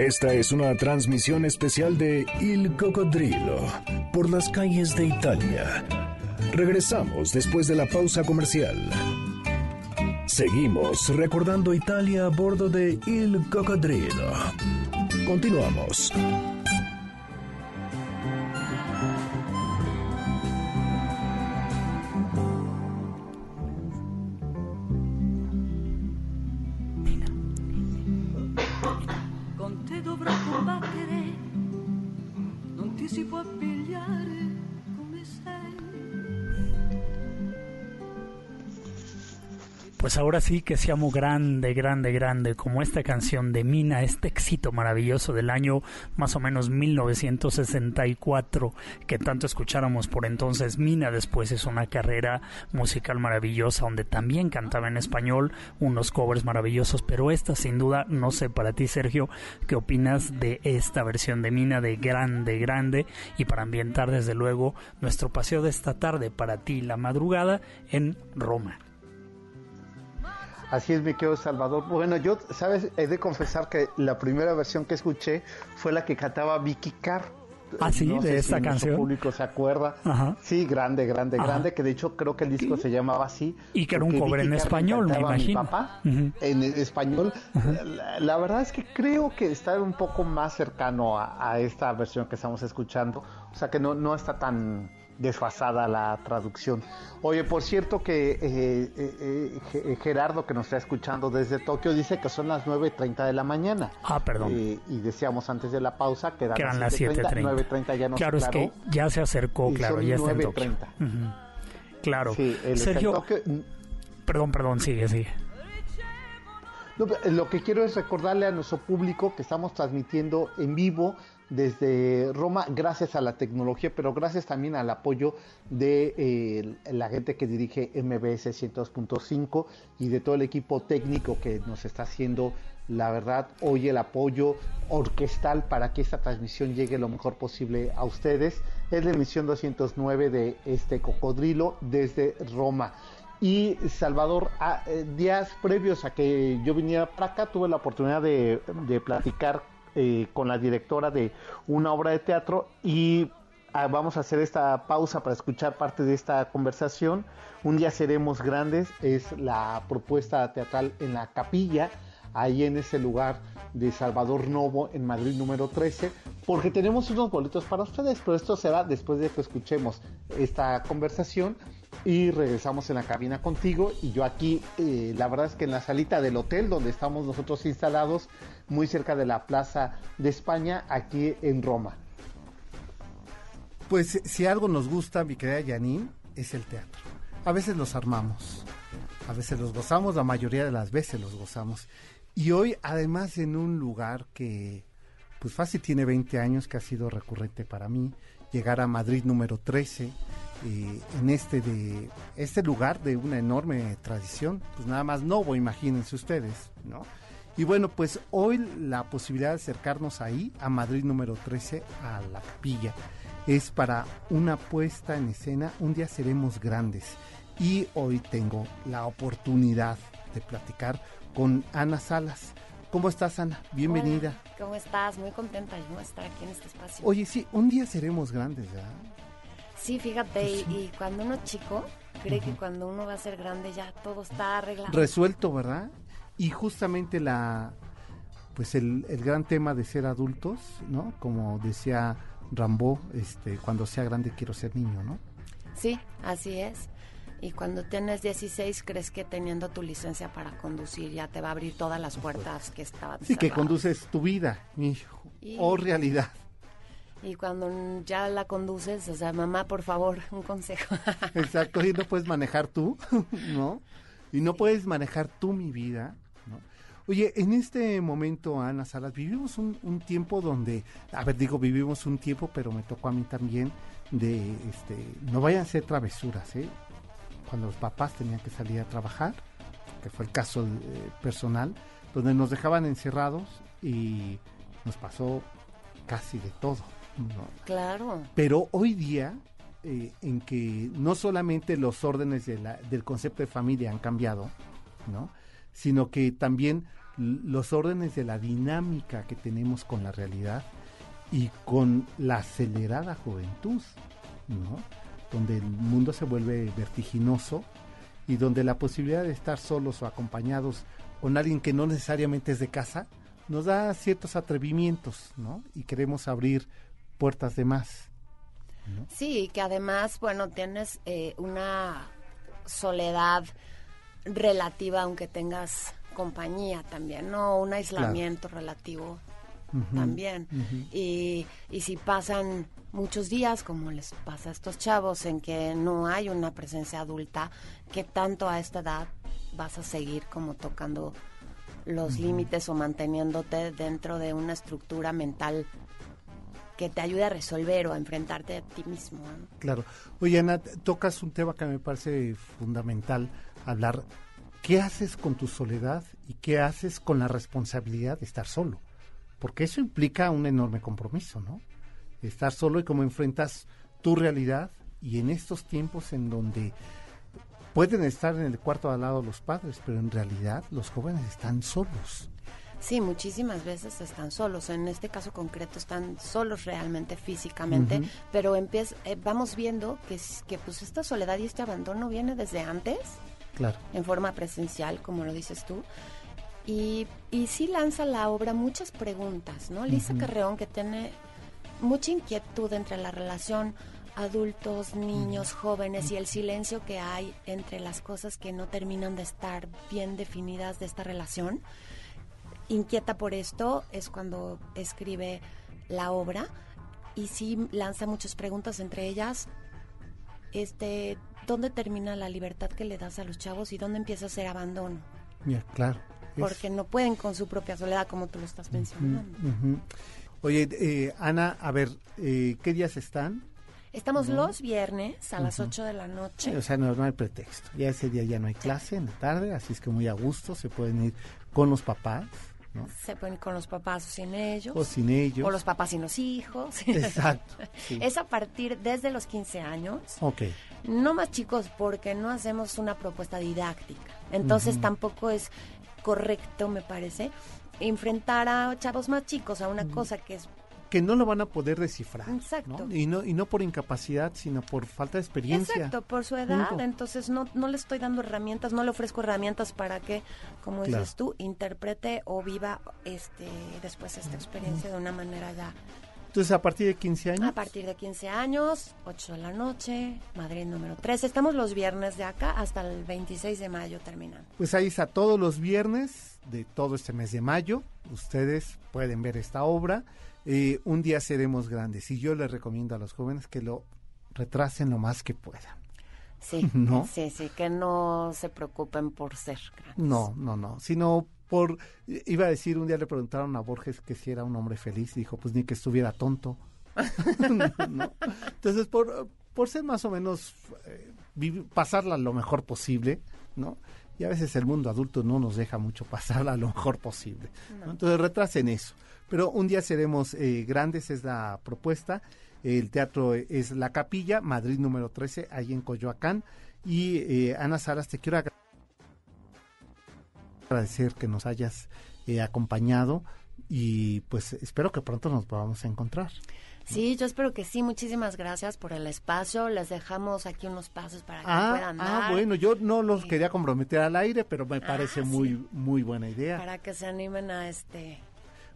Esta es una transmisión especial de Il Cocodrilo por las calles de Italia. Regresamos después de la pausa comercial. Seguimos recordando Italia a bordo de Il Cocodrilo. Continuamos. see what be Pues ahora sí que se amo grande, grande, grande, como esta canción de Mina, este éxito maravilloso del año más o menos 1964, que tanto escucháramos por entonces. Mina después es una carrera musical maravillosa, donde también cantaba en español unos covers maravillosos, pero esta sin duda, no sé para ti Sergio, ¿qué opinas de esta versión de Mina de grande, grande? Y para ambientar desde luego nuestro paseo de esta tarde para ti, la madrugada en Roma. Así es, mi querido Salvador. Bueno, yo, sabes, he de confesar que la primera versión que escuché fue la que cantaba Vicky Carr. Ah, sí, de esta canción. El público se acuerda. Sí, grande, grande, grande, que de hecho creo que el disco se llamaba así. Y que era un cover en español, me imagino. Mi papá, En español. la, verdad es que creo que está un poco más cercano a, a, esta versión que estamos escuchando. O sea que no, no está tan desfasada la traducción. Oye, por cierto que eh, eh, eh, Gerardo, que nos está escuchando desde Tokio, dice que son las 9.30 de la mañana. Ah, perdón. y decíamos antes de la pausa que eran, las 7.30. 9.30 ya nos Claro, es que ya se acercó, claro, ya está en Tokio. Claro. Sergio, perdón, perdón, sigue, sigue. lo que quiero es recordarle a nuestro público que estamos transmitiendo en vivo desde Roma gracias a la tecnología, pero gracias también al apoyo de eh, la gente que dirige MBS 102.5 y de todo el equipo técnico que nos está haciendo, la verdad, hoy el apoyo orquestal para que esta transmisión llegue lo mejor posible a ustedes. Es la emisión 209 de este cocodrilo desde Roma. Y Salvador, eh, días previos a que yo viniera para acá, tuve la oportunidad de, de platicar eh, con la directora de una obra de teatro y ah, vamos a hacer esta pausa para escuchar parte de esta conversación. Un día seremos grandes, es la propuesta teatral en la capilla, ahí en ese lugar de Salvador Novo en Madrid número 13, porque tenemos unos boletos para ustedes, pero esto será después de que escuchemos esta conversación y regresamos en la cabina contigo y yo aquí, eh, la verdad es que en la salita del hotel donde estamos nosotros instalados, muy cerca de la Plaza de España, aquí en Roma. Pues si algo nos gusta, mi querida Janine, es el teatro. A veces los armamos, a veces los gozamos, la mayoría de las veces los gozamos. Y hoy, además, en un lugar que, pues fácil tiene 20 años, que ha sido recurrente para mí, llegar a Madrid número 13, eh, en este de este lugar de una enorme tradición, pues nada más Novo, imagínense ustedes, ¿no? Y bueno, pues hoy la posibilidad de acercarnos ahí, a Madrid número 13, a la capilla, es para una puesta en escena, un día seremos grandes. Y hoy tengo la oportunidad de platicar con Ana Salas. ¿Cómo estás, Ana? Bienvenida. Hola, ¿Cómo estás? Muy contenta yo de estar aquí en este espacio. Oye, sí, un día seremos grandes, ¿verdad? Sí, fíjate, y, y cuando uno es chico, cree que cuando uno va a ser grande ya todo está arreglado. Resuelto, ¿verdad? Y justamente la, pues el, el gran tema de ser adultos, ¿no? Como decía Rambo, este, cuando sea grande quiero ser niño, ¿no? Sí, así es. Y cuando tienes 16 crees que teniendo tu licencia para conducir ya te va a abrir todas las puertas que estaban Sí, que conduces tu vida, hijo, Y- o realidad. Y cuando ya la conduces, o sea, mamá, por favor, un consejo. Exacto, y no puedes manejar tú, ¿no? Y no puedes manejar tú mi vida, ¿no? Oye, en este momento, Ana Salas, vivimos un, un tiempo donde, a ver, digo, vivimos un tiempo, pero me tocó a mí también de, este, no vayan a ser travesuras, ¿eh? Cuando los papás tenían que salir a trabajar, que fue el caso eh, personal, donde nos dejaban encerrados y nos pasó casi de todo, ¿no? claro. Pero hoy día, eh, en que no solamente los órdenes de la- del concepto de familia han cambiado, ¿no? sino que también los órdenes de la dinámica que tenemos con la realidad y con la acelerada juventud, ¿no? Donde el mundo se vuelve vertiginoso y donde la posibilidad de estar solos o acompañados con alguien que no necesariamente es de casa nos da ciertos atrevimientos, ¿no? Y queremos abrir puertas de más. Sí, que además, bueno, tienes eh, una soledad relativa, aunque tengas compañía también, ¿no? Un aislamiento relativo también. y, y si pasan muchos días, como les pasa a estos chavos, en que no hay una presencia adulta, ¿qué tanto a esta edad vas a seguir como tocando los límites o manteniéndote dentro de una estructura mental que te ayude a resolver o a enfrentarte a ti mismo? ¿no? Claro. Oye, Ana, tocas un tema que me parece fundamental hablar. ¿Qué haces con tu soledad y qué haces con la responsabilidad de estar solo? Porque eso implica un enorme compromiso, ¿no? Estar solo y cómo enfrentas tu realidad y en estos tiempos en donde pueden estar en el cuarto al lado los padres, pero en realidad los jóvenes están solos. Sí, muchísimas veces están solos. En este caso concreto están solos realmente físicamente, pero empieza, eh, vamos viendo que, que pues esta soledad y este abandono viene desde antes, Claro. en forma presencial, como lo dices tú. Y, y sí lanza la obra muchas preguntas, ¿no? Lisa Carreón, que tiene mucha inquietud entre la relación adultos, niños, jóvenes y el silencio que hay entre las cosas que no terminan de estar bien definidas de esta relación. Inquieta por esto es cuando escribe la obra y sí lanza muchas preguntas, entre ellas, este, ¿dónde termina la libertad que le das a los chavos y dónde empieza a ser abandono? Ya, claro. Porque no pueden con su propia soledad, como tú lo estás mencionando. Oye, eh, Ana, a ver, eh, ¿qué días están? Estamos los viernes a las 8 de la noche. O sea, no, no hay pretexto. Ya ese día ya no hay clase en la tarde, así es que muy a gusto se pueden ir con los papás, ¿no? Se pueden ir con los papás o sin ellos. O sin ellos. O los papás sin los hijos. Exacto. sí. Es a partir desde los 15 años. Ok. No más chicos, porque no hacemos una propuesta didáctica. Entonces tampoco es correcto, me parece, enfrentar a chavos más chicos a una cosa que es Que no lo van a poder descifrar. Exacto. ¿no? Y, no, y no por incapacidad, sino por falta de experiencia. Exacto, por su edad, Punto. entonces no, no le estoy dando herramientas, no le ofrezco herramientas para que, como Claro. dices tú, interprete o viva este después esta experiencia de una manera ya Entonces, a partir de 15 años. a partir de 15 años, 8 de la noche, Madrid número 3. Estamos los viernes de acá hasta el 26 de mayo terminando. Pues ahí está, todos los viernes de todo este mes de mayo, ustedes pueden ver esta obra. Eh, un día seremos grandes y yo les recomiendo a los jóvenes que lo retrasen lo más que puedan. Sí, ¿No? sí, sí, que no se preocupen por ser grandes. No, no, no, sino por, iba a decir, un día le preguntaron a Borges que si era un hombre feliz, dijo, pues ni que estuviera tonto. ¿No? Entonces, por, por ser más o menos, eh, pasarla lo mejor posible, ¿no? Y a veces el mundo adulto no nos deja mucho pasarla lo mejor posible. ¿no? Entonces, retrasen eso. Pero un día seremos eh, grandes, es la propuesta. El teatro es La Capilla, Madrid número 13, ahí en Coyoacán. Y eh, Ana Salas, te quiero agradecer agradecer que nos hayas eh, acompañado y pues espero que pronto nos podamos encontrar. Sí, yo espero que sí. Muchísimas gracias por el espacio. Les dejamos aquí unos pasos para que ah, puedan ah, dar. Ah, bueno, yo no los quería comprometer al aire, pero me parece Ah, muy sí. muy buena idea. Para que se animen a este.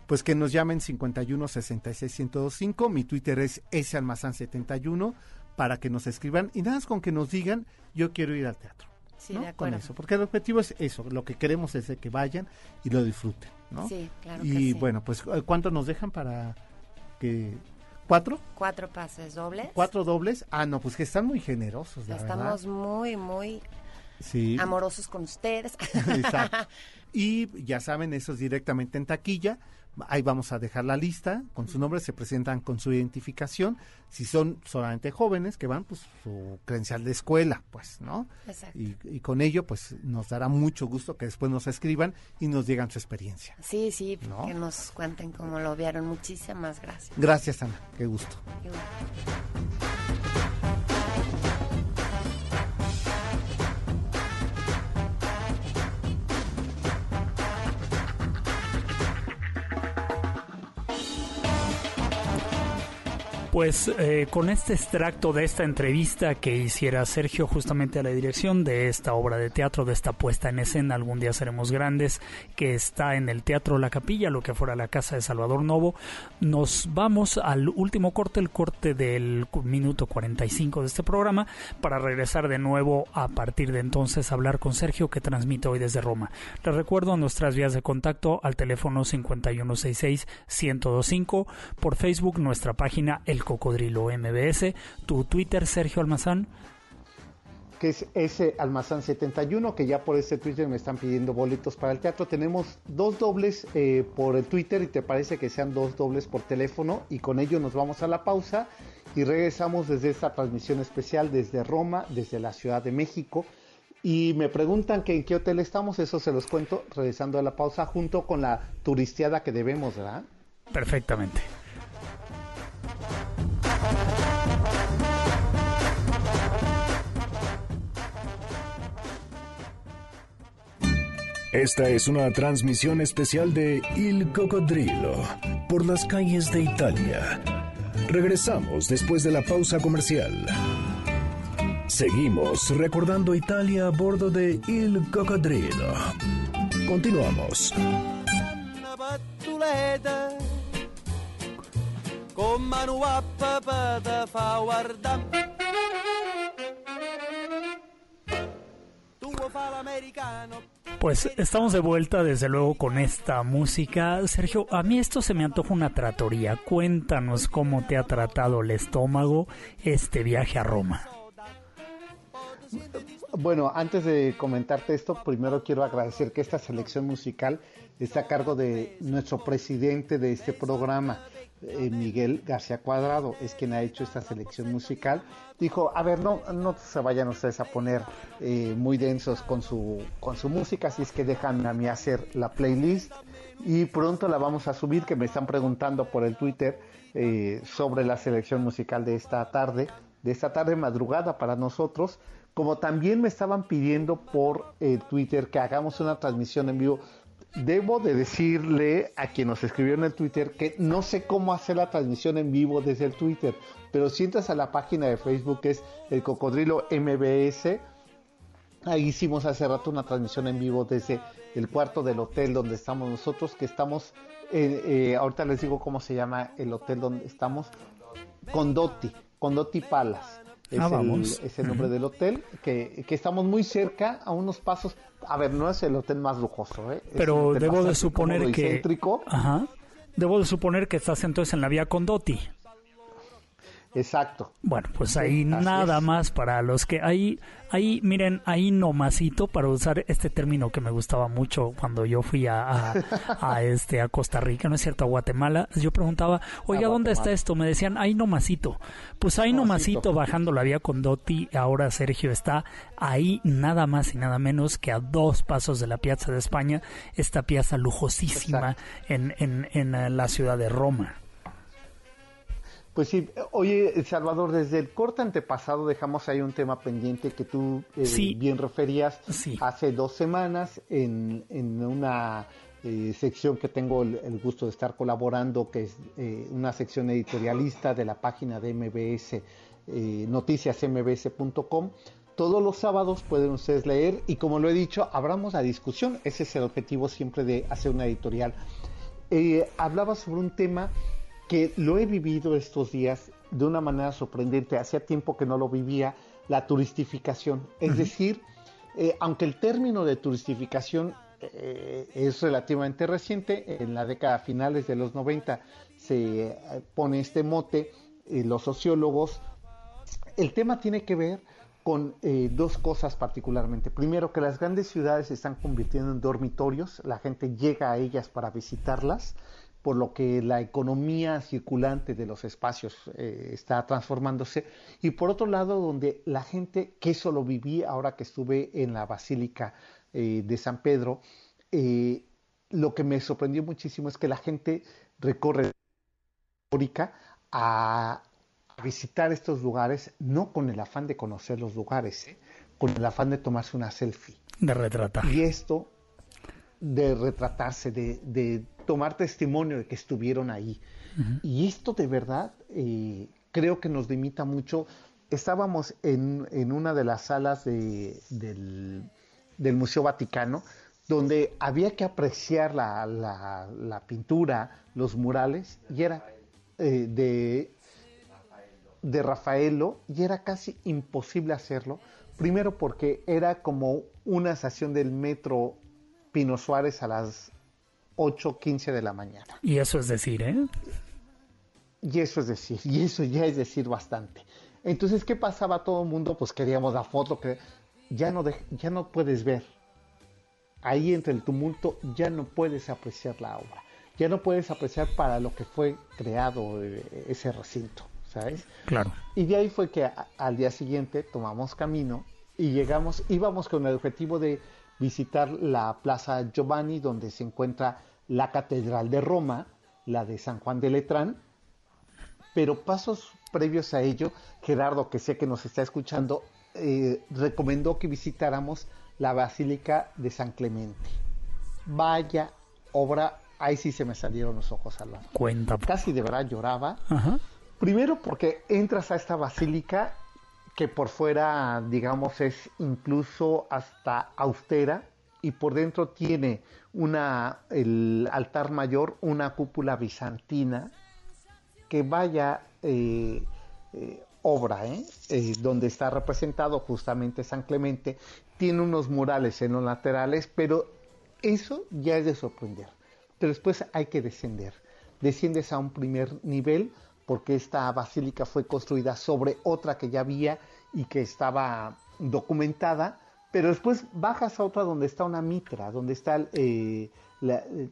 Pues que nos llamen 51 66 1025. Mi Twitter es salmazán71 para que nos escriban y nada más con que nos digan yo quiero ir al teatro. Sí, ¿no? de acuerdo. Con eso, porque el objetivo es eso, lo que queremos es de que vayan y lo disfruten, ¿no? Sí, claro que y sí. bueno, pues eh, ¿cuánto nos dejan para que cuatro? Cuatro pases dobles. ¿Cuatro dobles? Ah, no, pues que están muy generosos, la Estamos verdad. muy, muy Sí. amorosos con ustedes. Exacto. Y ya saben, eso es directamente en taquilla. Ahí vamos a dejar la lista con su nombre, se presentan con su identificación. Si son solamente jóvenes que van, pues su credencial de escuela, pues, ¿no? Exacto. Y, y con ello, pues nos dará mucho gusto que después nos escriban y nos digan su experiencia. Sí, sí, ¿No? que nos cuenten cómo lo vieron. Muchísimas gracias. Gracias, Ana. Qué gusto. Pues eh, con este extracto de esta entrevista que hiciera Sergio justamente a la dirección de esta obra de teatro, de esta puesta en escena, algún día seremos grandes, que está en el Teatro La Capilla, lo que fuera la casa de Salvador Novo, nos vamos al último corte, el corte del minuto 45 de este programa, para regresar de nuevo a partir de entonces a hablar con Sergio que transmite hoy desde Roma. Les recuerdo nuestras vías de contacto al teléfono 5166-1025, por Facebook nuestra página El Cocodrilo MBS, tu Twitter Sergio Almazán. que es ese Almazán 71, que ya por ese Twitter me están pidiendo boletos para el teatro. Tenemos dos dobles eh, por el Twitter y te parece que sean dos dobles por teléfono y con ello nos vamos a la pausa y regresamos desde esta transmisión especial desde Roma, desde la Ciudad de México. Y me preguntan que en qué hotel estamos, eso se los cuento regresando a la pausa junto con la turisteada que debemos, ¿verdad? Perfectamente. Esta es una transmisión especial de Il Cocodrilo por las calles de Italia. Regresamos después de la pausa comercial. Seguimos recordando Italia a bordo de Il Cocodrilo. Continuamos. Pues estamos de vuelta desde luego con esta música. Sergio, a mí esto se me antoja una tratoría. Cuéntanos cómo te ha tratado el estómago este viaje a Roma. Bueno, antes de comentarte esto, primero quiero agradecer que esta selección musical está a cargo de nuestro presidente de este programa, eh, Miguel García Cuadrado, es quien ha hecho esta selección musical. Dijo, a ver, no, no se vayan ustedes a poner eh, muy densos con su, con su música, así es que déjame a mí hacer la playlist y pronto la vamos a subir, que me están preguntando por el Twitter eh, sobre la selección musical de esta tarde, de esta tarde madrugada para nosotros, como también me estaban pidiendo por Twitter que hagamos una transmisión en vivo. Debo de decirle a quien nos escribió en el Twitter que no sé cómo hacer la transmisión en vivo desde el Twitter, pero si entras a la página de Facebook que es el Cocodrilo MBS, ahí hicimos hace rato una transmisión en vivo desde el cuarto del hotel donde estamos nosotros, que estamos, eh, eh, ahorita les digo cómo se llama el hotel donde estamos, Condotti, Condotti Palace. Es, Ah, el, es el nombre del hotel, que, que estamos muy cerca, a unos pasos. A ver, no es el hotel más lujoso, ¿eh? Pero debo de suponer que... Ajá. Debo de suponer que estás entonces en la vía Condotti. Exacto. Bueno, pues ahí nada es. más para los que ahí, ahí miren, ahí nomasito para usar este término que me gustaba mucho cuando yo fui a, a, a, este a Costa Rica, no es cierto, a Guatemala. Yo preguntaba, oiga, A ¿dónde está esto? Me decían, ahí nomasito. Pues ahí Nomasito. nomasito bajando la vía con Dotti. Ahora Sergio está ahí nada más y nada menos que a dos pasos de la Piazza de España, esta piazza lujosísima en, en, en eh, la ciudad de Roma. Pues sí, oye, Salvador, desde el corte antepasado dejamos ahí un tema pendiente que tú eh, bien referías hace dos semanas en, en una eh, sección que tengo el, gusto de estar colaborando, que es eh, una sección editorialista de la página de MBS, noticiasmbs.com. Todos los sábados pueden ustedes leer y como lo he dicho, abramos la discusión. Ese es el objetivo siempre de hacer una editorial. hablaba sobre un tema que lo he vivido estos días de una manera sorprendente. Hacía tiempo que no lo vivía, la turistificación. Es decir, eh, aunque el término de turistificación eh, es relativamente reciente, en la década finales de los 90 se eh, pone este mote, los sociólogos, el tema tiene que ver con dos cosas particularmente. Primero, que las grandes ciudades se están convirtiendo en dormitorios, la gente llega a ellas para visitarlas por lo que la economía circulante de los espacios eh, está transformándose, y por otro lado, donde la gente, que eso lo viví ahora que estuve en la Basílica eh, de San Pedro, eh, lo que me sorprendió muchísimo es que la gente recorre a, a visitar estos lugares, no con el afán de conocer los lugares, con el afán de tomarse una selfie. De retratar. Y esto, de retratarse, de tomar testimonio de que estuvieron ahí. Y esto de verdad eh, creo que nos limita mucho. Estábamos en, en una de las salas de, del, del, Museo Vaticano donde había que apreciar la, la, pintura, los murales, y era eh, de, de Rafaelo, y era casi imposible hacerlo. Primero porque era como una estación del metro Pino Suárez a las 8.15 de la mañana. Y eso es decir, ¿eh? Y eso es decir, y eso ya es decir bastante. Entonces, ¿qué pasaba todo el mundo? Pues queríamos la foto, que ya no, ya no puedes ver. Ahí entre el tumulto ya no puedes apreciar la obra. Ya no puedes apreciar para lo que fue creado eh, ese recinto, ¿sabes? Claro. Y de ahí fue que al día siguiente tomamos camino y llegamos, íbamos con el objetivo de visitar la Plaza Giovanni, donde se encuentra la Catedral de Roma, la de San Juan de Letrán, pero pasos previos a ello, Gerardo, que sé que nos está escuchando, eh, recomendó que visitáramos la Basílica de San Clemente. Vaya obra, ahí sí se me salieron los ojos al lado. Cuenta. Casi de verdad lloraba. Primero porque entras a esta basílica que por fuera, digamos, es incluso hasta austera y por dentro tiene una, el altar mayor, una cúpula bizantina que vaya eh, eh, obra, ¿eh? donde está representado justamente San Clemente, tiene unos murales en los laterales, pero eso ya es de sorprender. Pero después hay que descender. Desciendes a un primer nivel porque esta basílica fue construida sobre otra que ya había y que estaba documentada, pero después bajas a otra donde está una mitra, donde está, eh,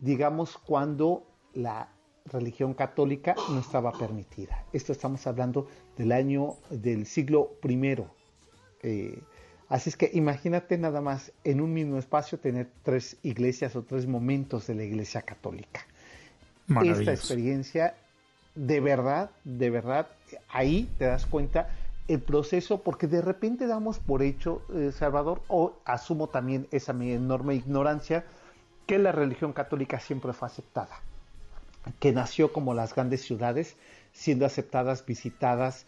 digamos, cuando la religión católica no estaba permitida. Esto estamos hablando del año del siglo I. Eh, así es que imagínate nada más en un mismo espacio tener tres iglesias o tres momentos de la iglesia católica. Esta experiencia de verdad, de verdad, ahí te das cuenta el proceso, porque de repente damos por hecho, eh, Salvador, o asumo también esa mi enorme ignorancia, que la religión católica siempre fue aceptada, que nació como las grandes ciudades, siendo aceptadas, visitadas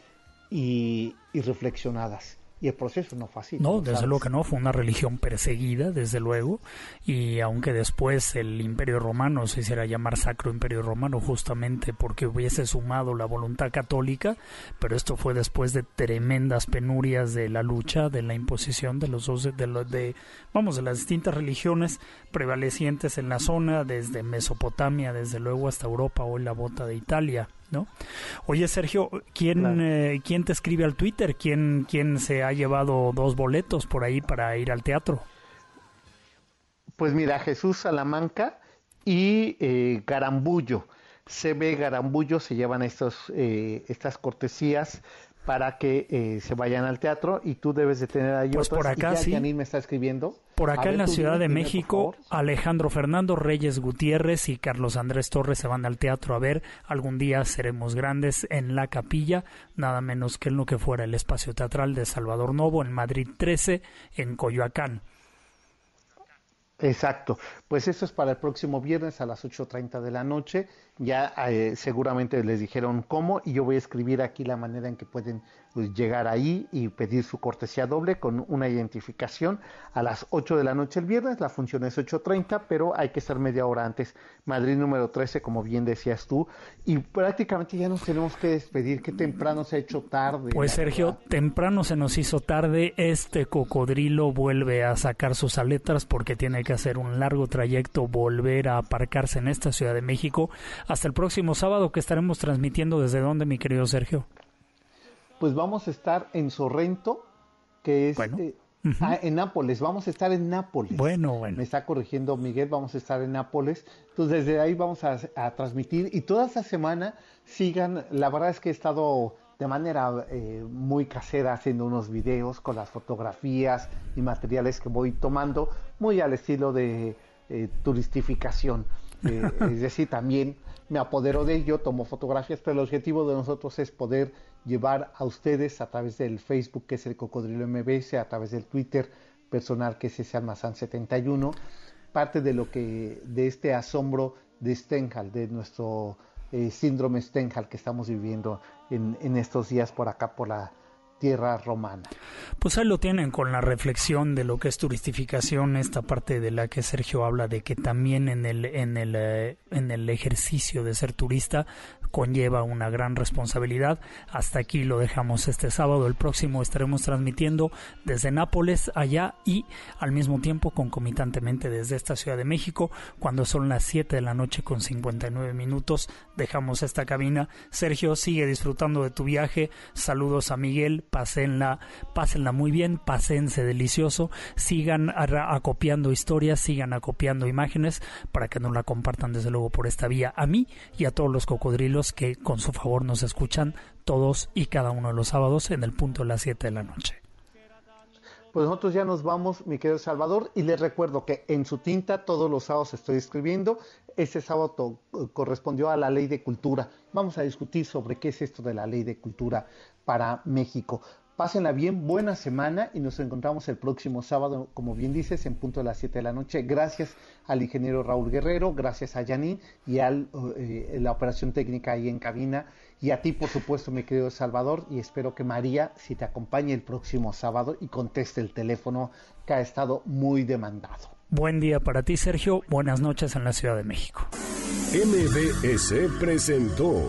y, y reflexionadas y el proceso no fue así. No, desde luego que no, fue una religión perseguida, desde luego, y aunque después el Imperio Romano se hiciera llamar Sacro Imperio Romano justamente porque hubiese sumado la voluntad católica, pero esto fue después de tremendas penurias de la lucha, de la imposición de los dos, de, los de vamos, de las distintas religiones prevalecientes en la zona, desde Mesopotamia, desde luego hasta Europa, hoy la bota de Italia. ¿No? Oye, Sergio, ¿quién, eh, ¿quién te escribe al Twitter? ¿Quién, ¿Quién se ha llevado dos boletos por ahí para ir al teatro? Pues mira, Jesús Salamanca y eh, Garambullo. CB Garambullo se llevan estos, eh, estas cortesías para que eh, se vayan al teatro y tú debes de tener ahí pues por acá sí. me está escribiendo. Por acá en la Ciudad de México, Alejandro Fernando Reyes Gutiérrez y Carlos Andrés Torres se van al teatro a ver. Algún día seremos grandes en la capilla, nada menos que en lo que fuera el espacio teatral de Salvador Novo en Madrid 13, en Coyoacán. Exacto, pues eso es para el próximo viernes a las 8.30 de la noche. Ya eh, seguramente les dijeron cómo y yo voy a escribir aquí la manera en que pueden pues, llegar ahí y pedir su cortesía doble con una identificación a las 8 de la noche el viernes. La función es 8.30, pero hay que estar media hora antes. Madrid número 13, como bien decías tú. Y prácticamente ya nos tenemos que despedir. Qué temprano se ha hecho tarde. Pues Sergio, temprano se nos hizo tarde. Este cocodrilo vuelve a sacar sus aletas porque tiene que hacer un largo trayecto, volver a aparcarse en esta Ciudad de México. Hasta el próximo sábado que estaremos transmitiendo desde dónde, mi querido Sergio pues vamos a estar en Sorrento, que es eh, ah, en Nápoles, vamos a estar en Nápoles. Bueno, bueno. Me está corrigiendo Miguel, vamos a estar en Nápoles. Entonces desde ahí vamos a, transmitir y toda esta semana sigan, la verdad es que he estado de manera eh, muy casera haciendo unos videos con las fotografías y materiales que voy tomando, muy al estilo de eh, turistificación. es decir, también me apodero de ello, tomo fotografías, pero el objetivo de nosotros es poder llevar a ustedes a través del Facebook, que es el Cocodrilo MBS, a través del Twitter personal, que es ese Almazán 71, parte de lo que, de este asombro de Stenhal, de nuestro eh, síndrome Stenhal que estamos viviendo en, en estos días por acá, por la romana. Pues ahí lo tienen con la reflexión de lo que es turistificación, esta parte de la que Sergio habla de que también en el en el eh, en el ejercicio de ser turista conlleva una gran responsabilidad. Hasta aquí lo dejamos este sábado. El próximo estaremos transmitiendo desde Nápoles allá y al mismo tiempo concomitantemente desde esta Ciudad de México cuando son las 7 de la noche con 59 minutos. Dejamos esta cabina. Sergio sigue disfrutando de tu viaje. Saludos a Miguel. Pásenla, pásenla muy bien. Pásense delicioso. Sigan acopiando historias, sigan acopiando imágenes para que nos la compartan desde luego por esta vía a mí y a todos los cocodrilos que con su favor nos escuchan todos y cada uno de los sábados en el punto de las 7 de la noche. Pues nosotros ya nos vamos, mi querido Salvador, y les recuerdo que en su tinta todos los sábados estoy escribiendo. Este sábado correspondió a la ley de cultura. Vamos a discutir sobre qué es esto de la ley de cultura para México. Pásenla bien, buena semana y nos encontramos el próximo sábado, como bien dices, en punto de las 7 de la noche. Gracias al ingeniero Raúl Guerrero, gracias a Janine y a eh, la operación técnica ahí en cabina. Y a ti, por supuesto, mi querido Salvador, y espero que María si te acompañe el próximo sábado y conteste el teléfono que ha estado muy demandado. Buen día para ti, Sergio. Buenas noches en la Ciudad de México. MBS presentó.